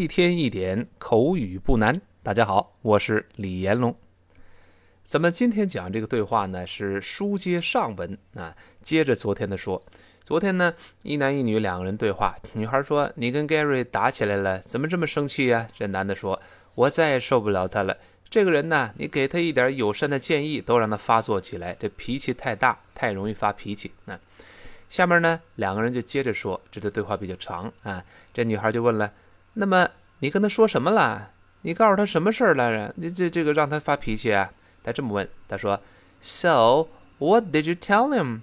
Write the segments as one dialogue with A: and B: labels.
A: 一天一点口语不难。大家好，我是李延龙。咱们今天讲这个对话呢，是书接上文啊，接着昨天的说。昨天呢，一男一女两个人对话，女孩说：“你跟 Gary 打起来了，怎么这么生气呀？”这男的说：“我再也受不了他了。这个人呢，你给他一点友善的建议，都让他发作起来，这脾气太大，太容易发脾气。”那下面呢，两个人就接着说，这个对话比较长啊。这女孩就问了：“那么你跟他说什么了？你告诉他什么事儿来着？你这这个让他发脾气啊？”他这么问，他说：“So what did you tell him？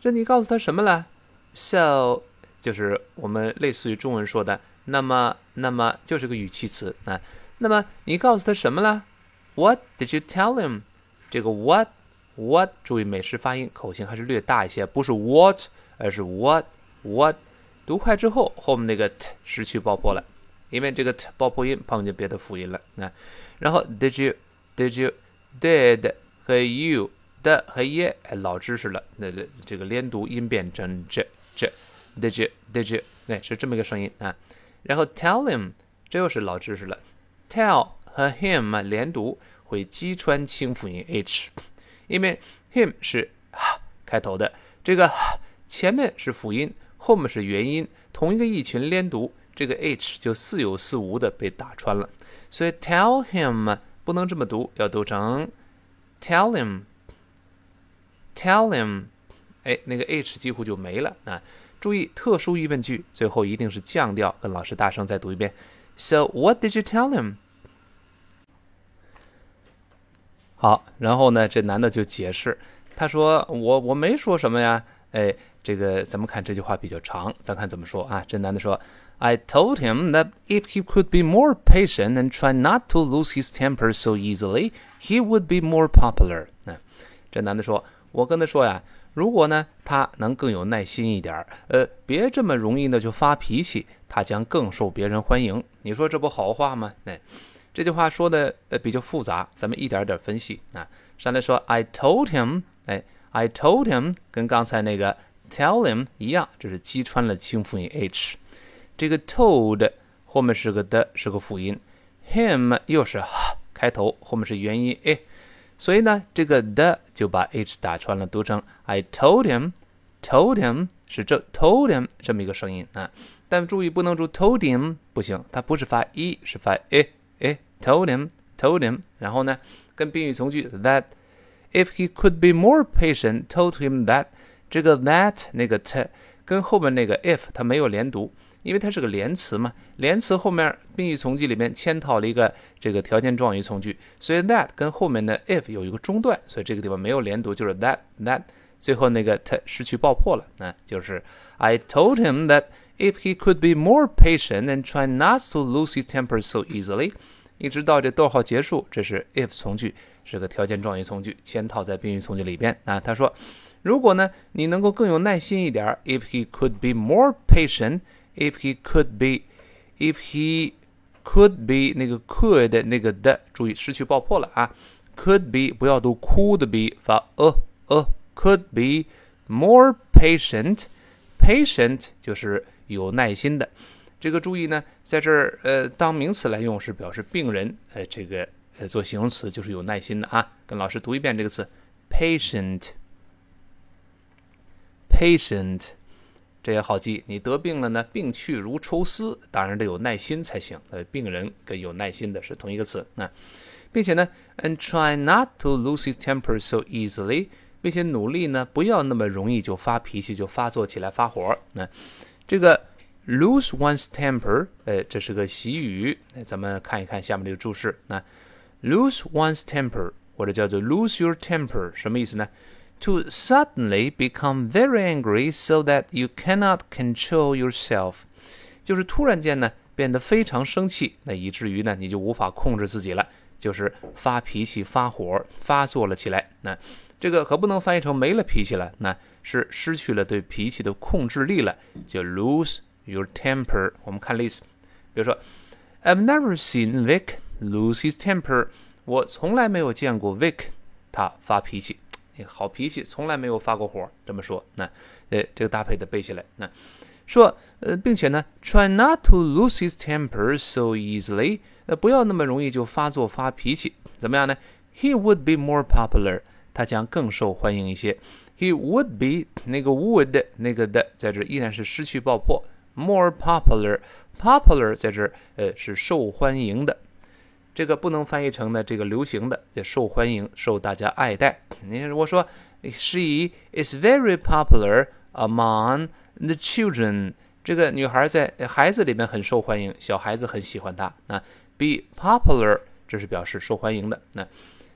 A: 这你告诉他什么了？So 就是我们类似于中文说的‘那么’，那么就是个语气词啊。那么你告诉他什么了？What did you tell him？这个 what what 注意美式发音，口型还是略大一些，不是 what。而是 what what 读快之后，后面那个 t 失去爆破了，因为这个爆破音碰见别的辅音了啊。然后 did you did you did 和 you 的和 ye 老知识了，那这这个连读音变成 j j did you did you 哎是这么一个声音啊。然后 tell him 这又是老知识了，tell 和 him 连读会击穿清辅音 h，因为 him 是哈开头的这个。前面是辅音，后面是元音，同一个意群连读，这个 h 就似有似无的被打穿了。所以 tell him 不能这么读，要读成 tell him，tell him，哎，那个 h 几乎就没了啊！注意特殊疑问句最后一定是降调，跟老师大声再读一遍。So what did you tell him？好，然后呢，这男的就解释，他说我我没说什么呀，哎。这个咱们看这句话比较长，咱看怎么说啊？这男的说：“I told him that if he could be more patient and try not to lose his temper so easily, he would be more popular。”嗯，这男的说：“我跟他说呀，如果呢他能更有耐心一点儿，呃，别这么容易呢就发脾气，他将更受别人欢迎。你说这不好话吗？”哎，这句话说的呃比较复杂，咱们一点点分析啊。上来说：“I told him。”哎，“I told him” 跟刚才那个。Tell him 一样，这是击穿了清辅音 h。这个 told 后面是个的，是个辅音。Him 又是开头，后面是元音 a，所以呢，这个的就把 h 打穿了，读成 I told him。Told him 是这 told him 这么一个声音啊。但注意不能读 told him，不行，它不是发 e，是发 a a。Told him，told him，然后呢，跟宾语从句 that if he could be more patient，told him that。这个 that 那个 t 跟后面那个 if 它没有连读，因为它是个连词嘛。连词后面宾语从句里面嵌套了一个这个条件状语从句，所以 that 跟后面的 if 有一个中断，所以这个地方没有连读，就是 that that 最后那个 t 失去爆破了。那就是 I told him that if he could be more patient and try not to lose his temper so easily，一直到这逗号结束，这是 if 从句，是个条件状语从句嵌套在宾语从句里边啊。他说。如果呢，你能够更有耐心一点，if he could be more patient patient，if he could be，if he could be 那个 could 那个的，注意失去爆破了啊，could be 不要读 could be 发呃呃，could be more patient，patient 就是有耐心的，这个注意呢，在这儿呃当名词来用是表示病人，呃这个呃做形容词就是有耐心的啊，跟老师读一遍这个词，patient。Patient， 这也好记。你得病了呢，病去如抽丝，当然得有耐心才行。呃，病人跟有耐心的是同一个词啊，并且呢，and try not to lose his temper so easily，并且努力呢，不要那么容易就发脾气，就发作起来发火。那这个 lose one's temper，呃，这是个习语。咱们看一看下面这个注释。那 lose one's temper，或者叫做 lose your temper，什么意思呢？to suddenly become very angry so that you cannot control yourself，就是突然间呢变得非常生气，那以至于呢你就无法控制自己了，就是发脾气、发火、发作了起来。那这个可不能翻译成没了脾气了，那是失去了对脾气的控制力了，就 lose your temper。我们看例子，比如说，I've never seen Vic lose his temper。我从来没有见过 Vic 他发脾气。好脾气，从来没有发过火。这么说，那，呃，这个搭配的背下来。那，说，呃，并且呢，try not to lose his temper so easily，呃，不要那么容易就发作发脾气。怎么样呢？He would be more popular，他将更受欢迎一些。He would be 那个 would 那个的在这依然是失去爆破。More popular，popular 在这呃是受欢迎的。这个不能翻译成呢这个流行的，叫受欢迎，受大家爱戴。你如果说 She is very popular among The children，这个女孩在孩子里面很受欢迎，小孩子很喜欢她。啊，be popular，这是表示受欢迎的。那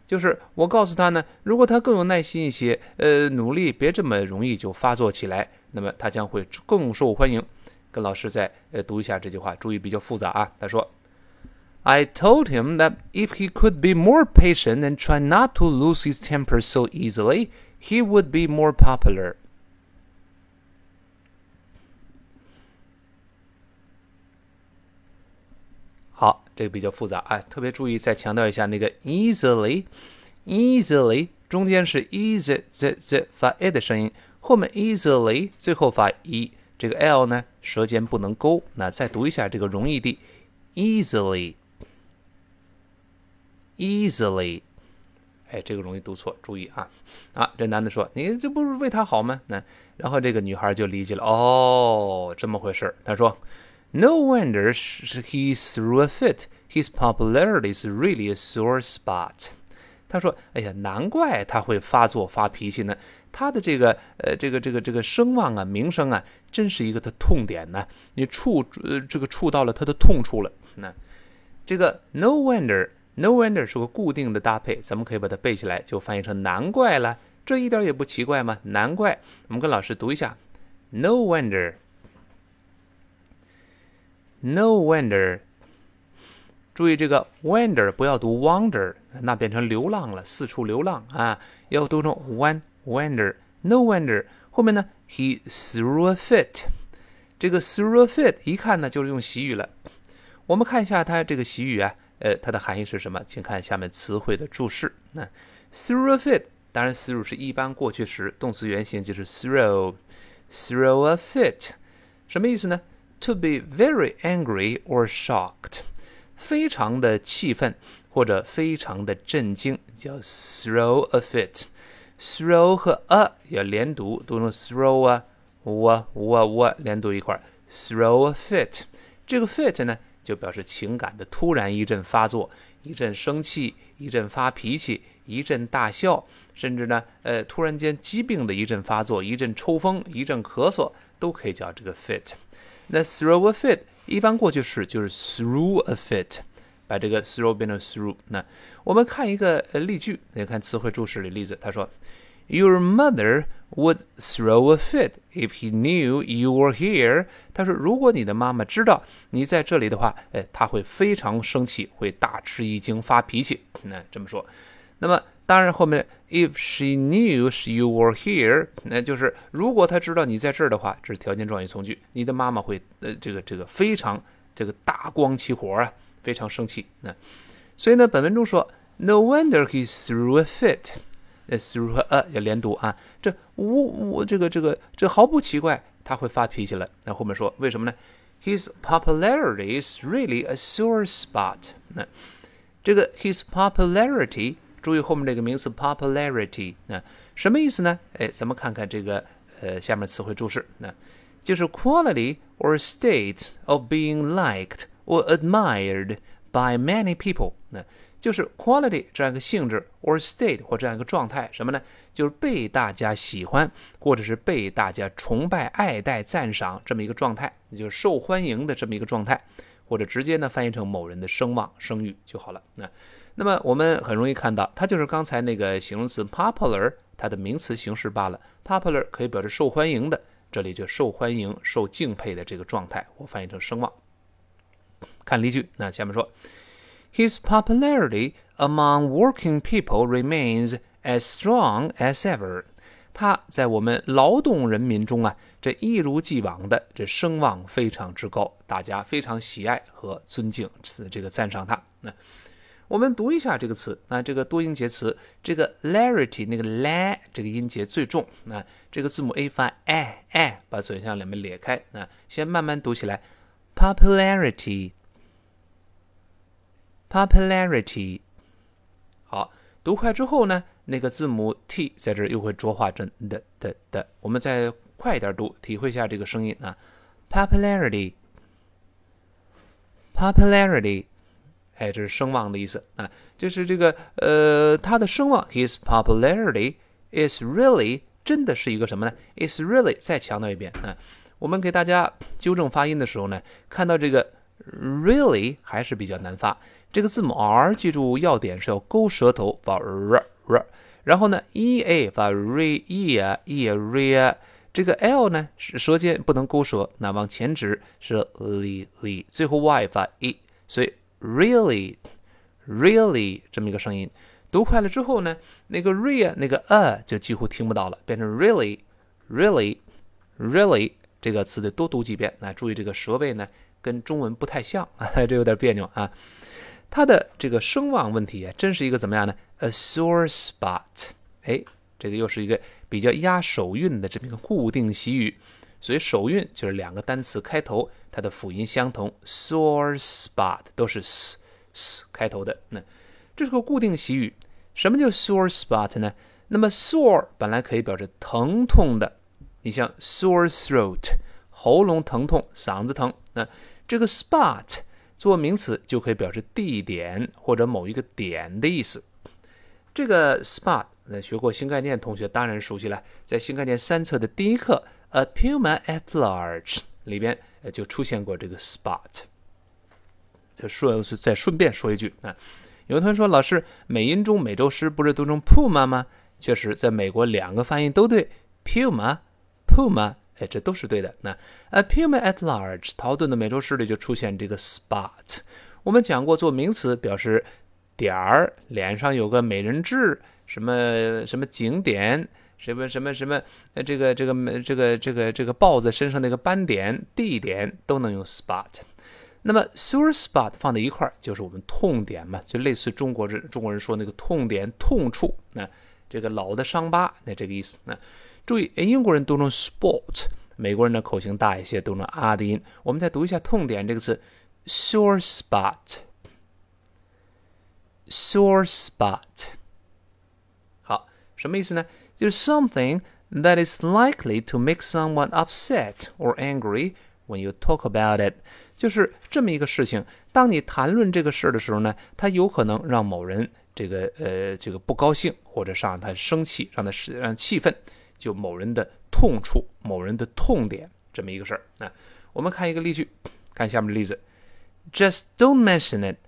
A: 就是我告诉她呢，如果她更有耐心一些，呃，努力别这么容易就发作起来，那么她将会更受欢迎。跟老师再呃读一下这句话，注意比较复杂啊。他说 ，I told him that if he could be more patient and try not to lose his temper so easily, he would be more popular. 好，这个比较复杂啊，特别注意再强调一下那个 easily，easily 中间是 easy z z 发 a 的声音，后面 easily 最后发 e，这个 l 呢舌尖不能勾。那再读一下这个容易地 Easily，哎，这个容易读错，注意啊啊！这男的说：“你这不是为他好吗？”那然后这个女孩就理解了，哦，这么回事他说。No wonder he threw a fit. His popularity is really a sore spot. 他说：“哎呀，难怪他会发作发脾气呢。他的这个呃，这个这个这个声望啊，名声啊，真是一个的痛点呢。你触呃，这个触到了他的痛处了。那这个 no wonder” No wonder 是个固定的搭配，咱们可以把它背起来，就翻译成难怪了。这一点也不奇怪吗？难怪。我们跟老师读一下：No wonder。” No wonder，注意这个 wonder 不要读 wonder，那变成流浪了，四处流浪啊，要读成 one wonder。No wonder 后面呢，he threw a fit，这个 threw a fit 一看呢就是用习语了。我们看一下它这个习语啊，呃，它的含义是什么？请看下面词汇的注释。那 threw a fit，当然 threw 是一般过去时，动词原形就是 throw，throw a fit，什么意思呢？To be very angry or shocked，非常的气愤或者非常的震惊，叫 throw a fit。throw 和 a 要连读，读成 throw 啊，w w w 连读一块，throw a fit。这个 fit 呢，就表示情感的突然一阵发作，一阵生气，一阵发脾气，一阵大笑，甚至呢，呃，突然间疾病的一阵发作，一阵抽风，一阵咳嗽，都可以叫这个 fit。那 throw a fit 一般过去式就是 through a fit，把这个 throw 变成 through。那我们看一个呃例句，你看词汇注释里例子，他说，Your mother would throw a fit if he knew you were here。他说，如果你的妈妈知道你在这里的话，哎，她会非常生气，会大吃一惊，发脾气。那这么说，那么。当然，后面 if she knews you were here，那就是如果她知道你在这儿的话，这是条件状语从句，你的妈妈会呃这个这个非常这个大光起火啊，非常生气。那所以呢，本文中说 no wonder he threw a fit，呃 threw a 要连读啊，这无我这个这个这毫不奇怪，他会发脾气了。那后面说为什么呢？His popularity is really a sore spot。那这个 his popularity。注意后面这个名词 popularity，那什么意思呢？哎，咱们看看这个呃下面词汇注释，那就是 quality or state of being liked or admired by many people，那 就是 quality 这样一个性质，or state 或这样一个状态，什么呢？就是被大家喜欢或者是被大家崇拜、爱戴、赞赏这么一个状态，也就是受欢迎的这么一个状态，或者直接呢翻译成某人的声望、声誉就好了。那那么我们很容易看到，它就是刚才那个形容词 popular，它的名词形式罢了。popular 可以表示受欢迎的，这里就受欢迎、受敬佩的这个状态，我翻译成声望。看例句，那下面说，His popularity among working people remains as strong as ever。他在我们劳动人民中啊，这一如既往的这声望非常之高，大家非常喜爱和尊敬，这个赞赏他。那我们读一下这个词那，这个多音节词，这个 larity 那个 la 这个音节最重那，这个字母 a 发 a a，把嘴向两边咧开那，先慢慢读起来，popularity Popularity，。好，读快之后呢，那个字母 t 在这又会浊化成的的的，我们再快一点读，体会一下这个声音啊，popularity，popularity。哎，这是声望的意思啊，就是这个呃，他的声望，his popularity is really 真的是一个什么呢？is really 再强调一遍啊，我们给大家纠正发音的时候呢，看到这个 really 还是比较难发，这个字母 r 记住要点是要勾舌头发 r r，然后呢 e a 发 re e 啊 e re，这个 l 呢舌尖不能勾舌，那往前指是 li li，最后 y 发 e，所以。Really, really，这么一个声音，读快了之后呢，那个 re 那个 a 就几乎听不到了，变成 really, really, really 这个词得多读几遍。那注意这个舌位呢，跟中文不太像，这有点别扭啊。它的这个声望问题啊，真是一个怎么样呢？A sore spot。哎，这个又是一个比较压手韵的这么一个固定习语。所以首韵就是两个单词开头，它的辅音相同，sore spot 都是 s s 开头的。那这是个固定习语。什么叫 sore spot 呢？那么 sore 本来可以表示疼痛的，你像 sore throat 喉咙疼痛、嗓子疼。那这个 spot 做名词就可以表示地点或者某一个点的意思。这个 spot 那学过新概念同学当然熟悉了，在新概念三册的第一课。A puma at large 里边就出现过这个 spot。再说再顺便说一句啊，有的同学说老师美音中美洲狮不是读成 puma 吗？确实，在美国两个发音都对，puma puma，哎，这都是对的。那 a puma at large，陶顿的美洲狮里就出现这个 spot。我们讲过，做名词表示点儿，脸上有个美人痣，什么什么景点。什么什么什么？呃，这个这个这个这个这个豹子身上那个斑点、地点都能用 spot。那么 sore spot 放在一块儿就是我们痛点嘛，就类似中国人中国人说那个痛点、痛处。那这个老的伤疤，那这个意思。那注意，英国人读成 sport，美国人的口型大一些，读成啊的音。我们再读一下痛点这个词，sore spot，sore spot。好，什么意思呢？就是 something that is likely to make someone upset or angry when you talk about it，就是这么一个事情。当你谈论这个事儿的时候呢，它有可能让某人这个呃这个不高兴，或者让他生气，让他让气愤，就某人的痛处、某人的痛点这么一个事儿啊。我们看一个例句，看下面的例子：Just don't mention it.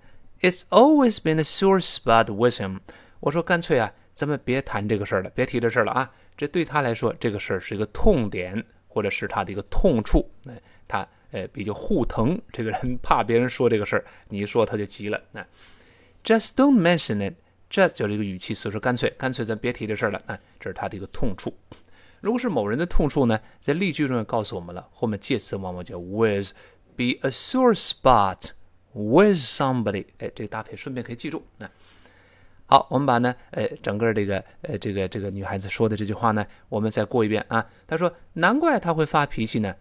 A: It's always been a sore spot with him。我说干脆啊。咱们别谈这个事儿了，别提这事儿了啊！这对他来说，这个事儿是一个痛点，或者是他的一个痛处。哎，他呃比较护疼，这个人怕别人说这个事儿，你一说他就急了。那 just don't mention it. 这就是一个语气词，说干脆，干脆咱别提这事儿了。啊，这是他的一个痛处。如果是某人的痛处呢，在例句中也告诉我们了，后面介词往往叫 with，be a sore spot with somebody。哎，这个搭配顺便可以记住。那。好，我们把呢，呃，整个这个，呃，这个这个女孩子说的这句话呢，我们再过一遍啊。她说：“难怪他会发脾气呢。”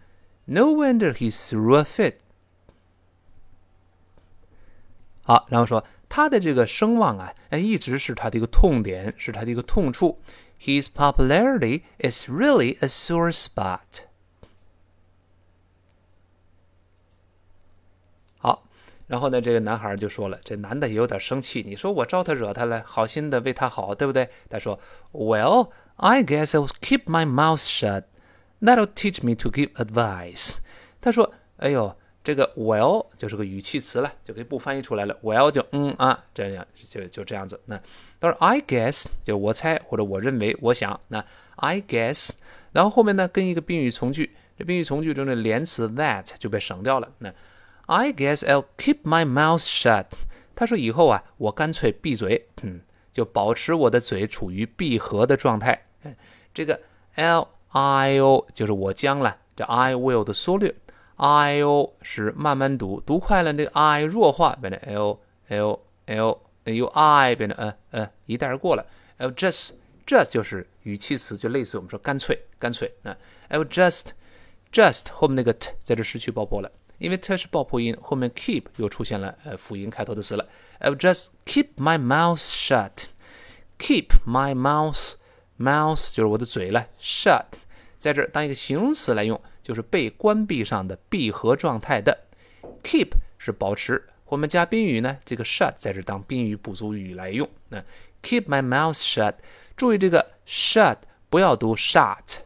A: No wonder he threw a fit。好，然后说他的这个声望啊，哎，一直是他的一个痛点，是他的一个痛处。His popularity is really a sore spot。好然后呢，这个男孩就说了，这男的也有点生气。你说我招他惹他了，好心的为他好，对不对？他说，Well, I guess I'll keep my mouth shut. That'll teach me to give advice. 他说，哎呦，这个 well 就是个语气词了，就可以不翻译出来了。well 就嗯啊，这样就就这样子。那他说，I guess 就我猜或者我认为我想。那 I guess，然后后面呢跟一个宾语从句，这宾语从句中的连词 that 就被省掉了。那 I guess I'll keep my mouth shut。他说以后啊，我干脆闭嘴，嗯，就保持我的嘴处于闭合的状态。这个 L I O 就是我将了，这 I will 的缩略，I O 是慢慢读，读快了那个 I 弱化，变成 L L L 由 I 变成呃呃一带而过了。I just just 就是语气词，就类似我们说干脆干脆啊。I'll just just 后面那个 t 在这失去爆破了，因为 t 是爆破音，后面 keep 又出现了呃辅音开头的词了。I'll just keep my mouth shut。Keep my mouth mouth 就是我的嘴了，shut 在这当一个形容词来用，就是被关闭上的闭合状态的。Keep 是保持，我们加宾语呢，这个 shut 在这当宾语补足语来用。那 keep my mouth shut，注意这个 shut 不要读 shut，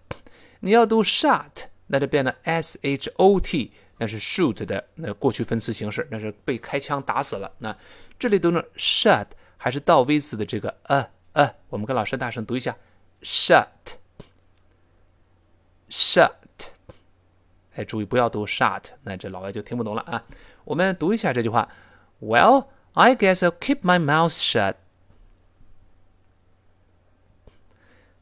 A: 你要读 shut，那就变成 s h o t，那是 shoot 的那过去分词形式，那是被开枪打死了。那这里读成 shut 还是倒 v 字的这个呃呃，我们跟老师大声读一下，shut，shut。哎，注意不要读 shut，那这老外就听不懂了啊。我们读一下这句话：Well, I guess I'll keep my mouth shut。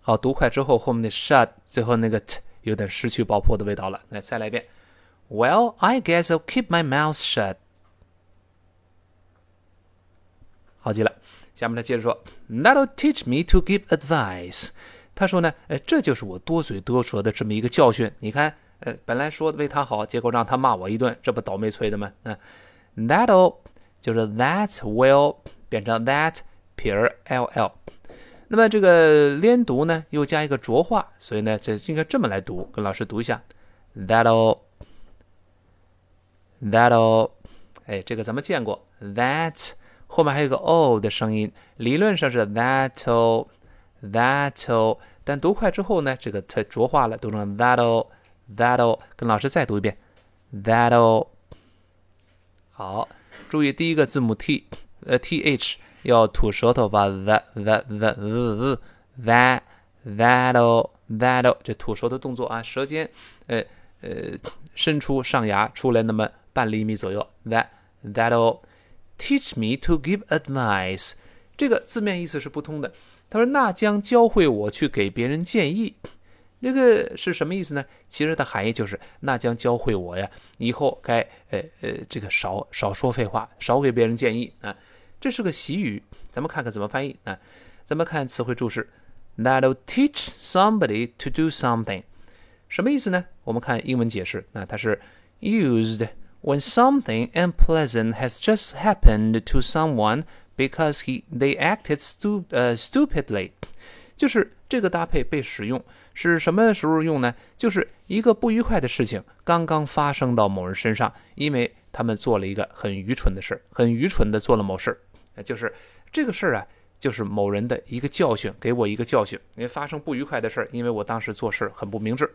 A: 好，读快之后，后面的 shut 最后那个 t 有点失去爆破的味道了。来，再来一遍：Well, I guess I'll keep my mouth shut。好极了。下面他接着说：“That'll teach me to give advice。”他说呢，哎，这就是我多嘴多舌的这么一个教训。你看。呃，本来说为他好，结果让他骂我一顿，这不倒霉催的吗？嗯，that'll 就是 that will 变成 that 撇 l l，那么这个连读呢，又加一个浊化，所以呢，这应该这么来读，跟老师读一下，that'll that'll，哎，这个咱们见过，that 后面还有个 o 的声音，理论上是 that'll that'll，但读快之后呢，这个它浊化了，读成 that'll。That'll 跟老师再读一遍，That'll 好，注意第一个字母 t，呃 th 要吐舌头发 that that that uh that that'll that'll 这吐舌头动作啊，舌尖呃呃伸出上牙出来那么半厘米左右，that that'll teach me to give advice，这个字面意思是不通的。他说那将教会我去给别人建议。这个是什么意思呢？其实的含义就是，那将教会我呀，以后该呃呃这个少少说废话，少给别人建议啊。这是个习语，咱们看看怎么翻译啊。咱们看词汇注释，That'll teach somebody to do something，什么意思呢？我们看英文解释，那它是 used when something unpleasant has just happened to someone because he they acted stu 呃 stupidly，就是这个搭配被使用。是什么时候用呢？就是一个不愉快的事情刚刚发生到某人身上，因为他们做了一个很愚蠢的事儿，很愚蠢的做了某事儿，就是这个事儿啊，就是某人的一个教训，给我一个教训。因为发生不愉快的事儿，因为我当时做事很不明智。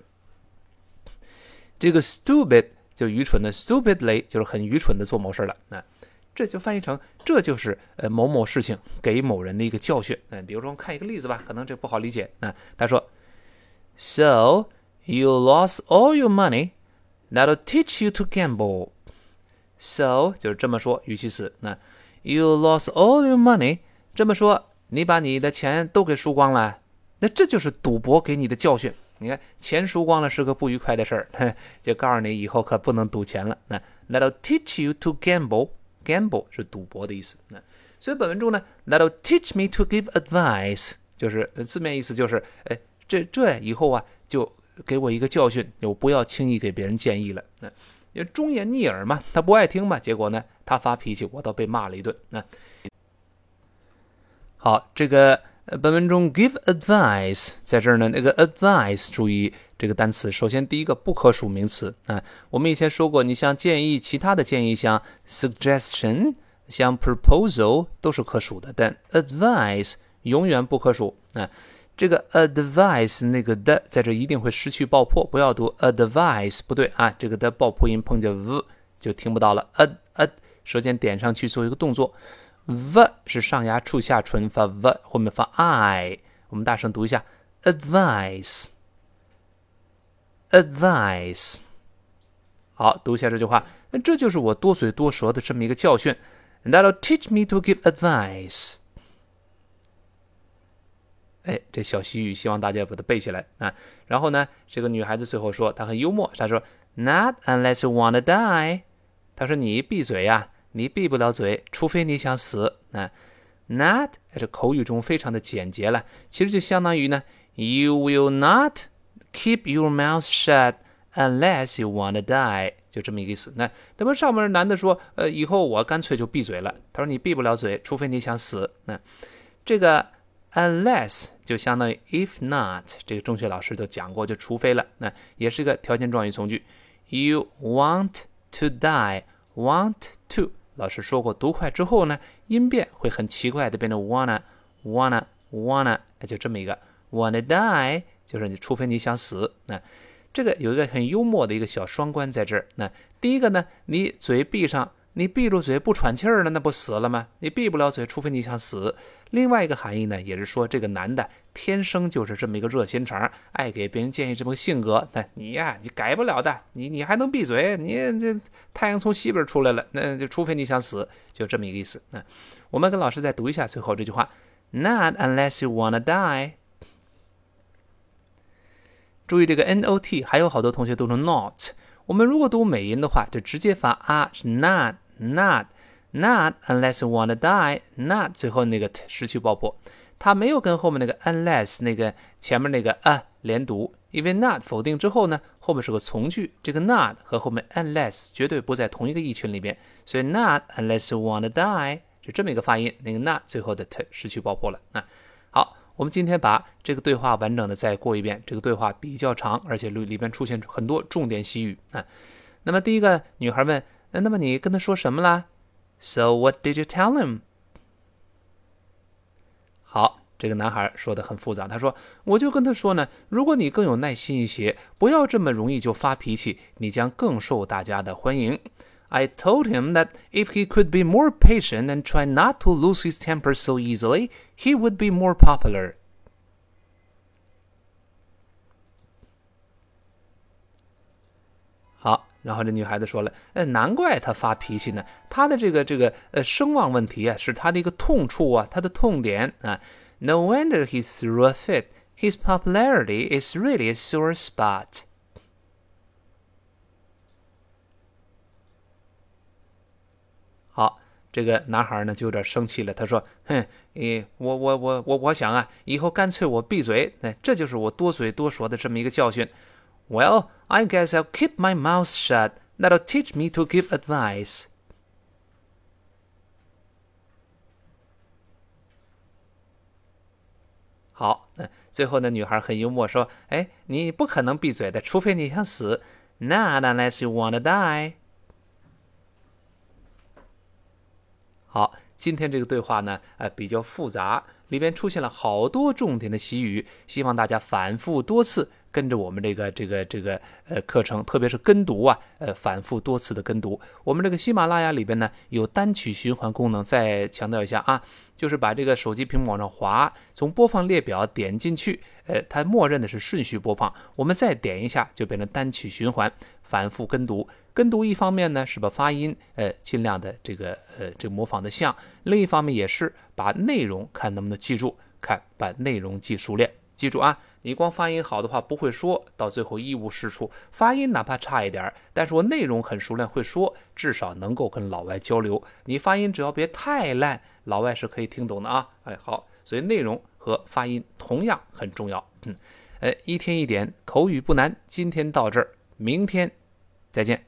A: 这个 stupid 就愚蠢的，stupidly 就是很愚蠢的做某事了。那这就翻译成这就是呃某某事情给某人的一个教训。嗯，比如说看一个例子吧，可能这不好理解。那他说。So you lost all your money. That'll teach you to gamble. So 就是这么说，语气词。那 you lost all your money，这么说，你把你的钱都给输光了，那这就是赌博给你的教训。你看，钱输光了是个不愉快的事儿，就告诉你以后可不能赌钱了。那 that'll teach you to gamble. Gamble 是赌博的意思。那所以本文中呢，that'll teach me to give advice，就是字面意思就是，哎。这这以后啊，就给我一个教训，我不要轻易给别人建议了。那忠言逆耳嘛，他不爱听嘛，结果呢，他发脾气，我倒被骂了一顿。那好，这个本文中 give advice 在这儿呢，那个 advice 注意这个单词，首先第一个不可数名词啊。我们以前说过，你像建议，其他的建议像 suggestion，像 proposal 都是可数的，但 advice 永远不可数啊。这个 advice 那个的在这一定会失去爆破，不要读 advice，不对啊，这个的爆破音碰见 v 就听不到了。a a 舌尖点上去做一个动作，v 是上牙触下唇发 v，后面发 i，我们大声读一下 advice，advice。好，读一下这句话，那这就是我多嘴多舌的这么一个教训。That'll teach me to give advice. 哎，这小习语，希望大家把它背起来啊。然后呢，这个女孩子最后说，她很幽默，她说：“Not unless you wanna die。”她说：“你闭嘴呀，你闭不了嘴，除非你想死啊。not 这口语中非常的简洁了，其实就相当于呢，You will not keep your mouth shut unless you want to die，就这么一个意思。那那么上面男的说，呃，以后我干脆就闭嘴了。他说你闭不了嘴，除非你想死。那这个 unless 就相当于 if not，这个中学老师都讲过，就除非了。那也是一个条件状语从句。You want to die，want to。老师说过，读快之后呢，音变会很奇怪的变成 wanna，wanna，wanna，就这么一个 wanna die，就是你除非你想死。那这个有一个很幽默的一个小双关在这儿。那第一个呢，你嘴闭上。你闭住嘴不喘气儿了，那不死了吗？你闭不了嘴，除非你想死。另外一个含义呢，也是说这个男的天生就是这么一个热心肠，爱给别人建议这么个性格。那你呀，你改不了的，你你还能闭嘴？你这太阳从西边出来了，那就除非你想死，就这么一个意思。那我们跟老师再读一下最后这句话：Not unless you wanna die。注意这个 not，还有好多同学读成 not。我们如果读美音的话，就直接发啊，是 not。Not, not unless you wanna die. Not 最后那个 t 失去爆破，它没有跟后面那个 unless 那个前面那个 a 连读，因为 not 否定之后呢，后面是个从句，这个 not 和后面 unless 绝对不在同一个意群里边，所以 not unless you wanna die 就这么一个发音，那个 not 最后的 t 失去爆破了啊。好，我们今天把这个对话完整的再过一遍，这个对话比较长，而且里里边出现很多重点习语啊。那么第一个女孩问。那么你跟他说什么啦？So what did you tell him？好，这个男孩说的很复杂。他说：“我就跟他说呢，如果你更有耐心一些，不要这么容易就发脾气，你将更受大家的欢迎。” I told him that if he could be more patient and try not to lose his temper so easily, he would be more popular. 然后这女孩子说了：“呃，难怪他发脾气呢，他的这个这个呃声望问题啊，是他的一个痛处啊，他的痛点啊。No wonder he's threw a fit. His popularity is really a sore spot.” 好，这个男孩呢就有点生气了。他说：“哼，诶，我我我我我想啊，以后干脆我闭嘴。哎，这就是我多嘴多说的这么一个教训。” Well, I guess I'll keep my mouth shut. That'll teach me to give advice. 好，那最后呢？女孩很幽默说：“哎，你不可能闭嘴的，除非你想死。Not unless you wanna die。”好，今天这个对话呢，呃，比较复杂，里边出现了好多重点的习语，希望大家反复多次。跟着我们这个这个这个呃课程，特别是跟读啊，呃反复多次的跟读。我们这个喜马拉雅里边呢有单曲循环功能，再强调一下啊，就是把这个手机屏幕往上滑，从播放列表点进去，呃，它默认的是顺序播放，我们再点一下就变成单曲循环，反复跟读。跟读一方面呢是把发音呃尽量的这个呃这模仿的像，另一方面也是把内容看能不能记住，看把内容记熟练。记住啊，你光发音好的话不会说，到最后一无是处。发音哪怕差一点但是我内容很熟练会说，至少能够跟老外交流。你发音只要别太烂，老外是可以听懂的啊。哎，好，所以内容和发音同样很重要。嗯，哎，一天一点口语不难，今天到这儿，明天再见。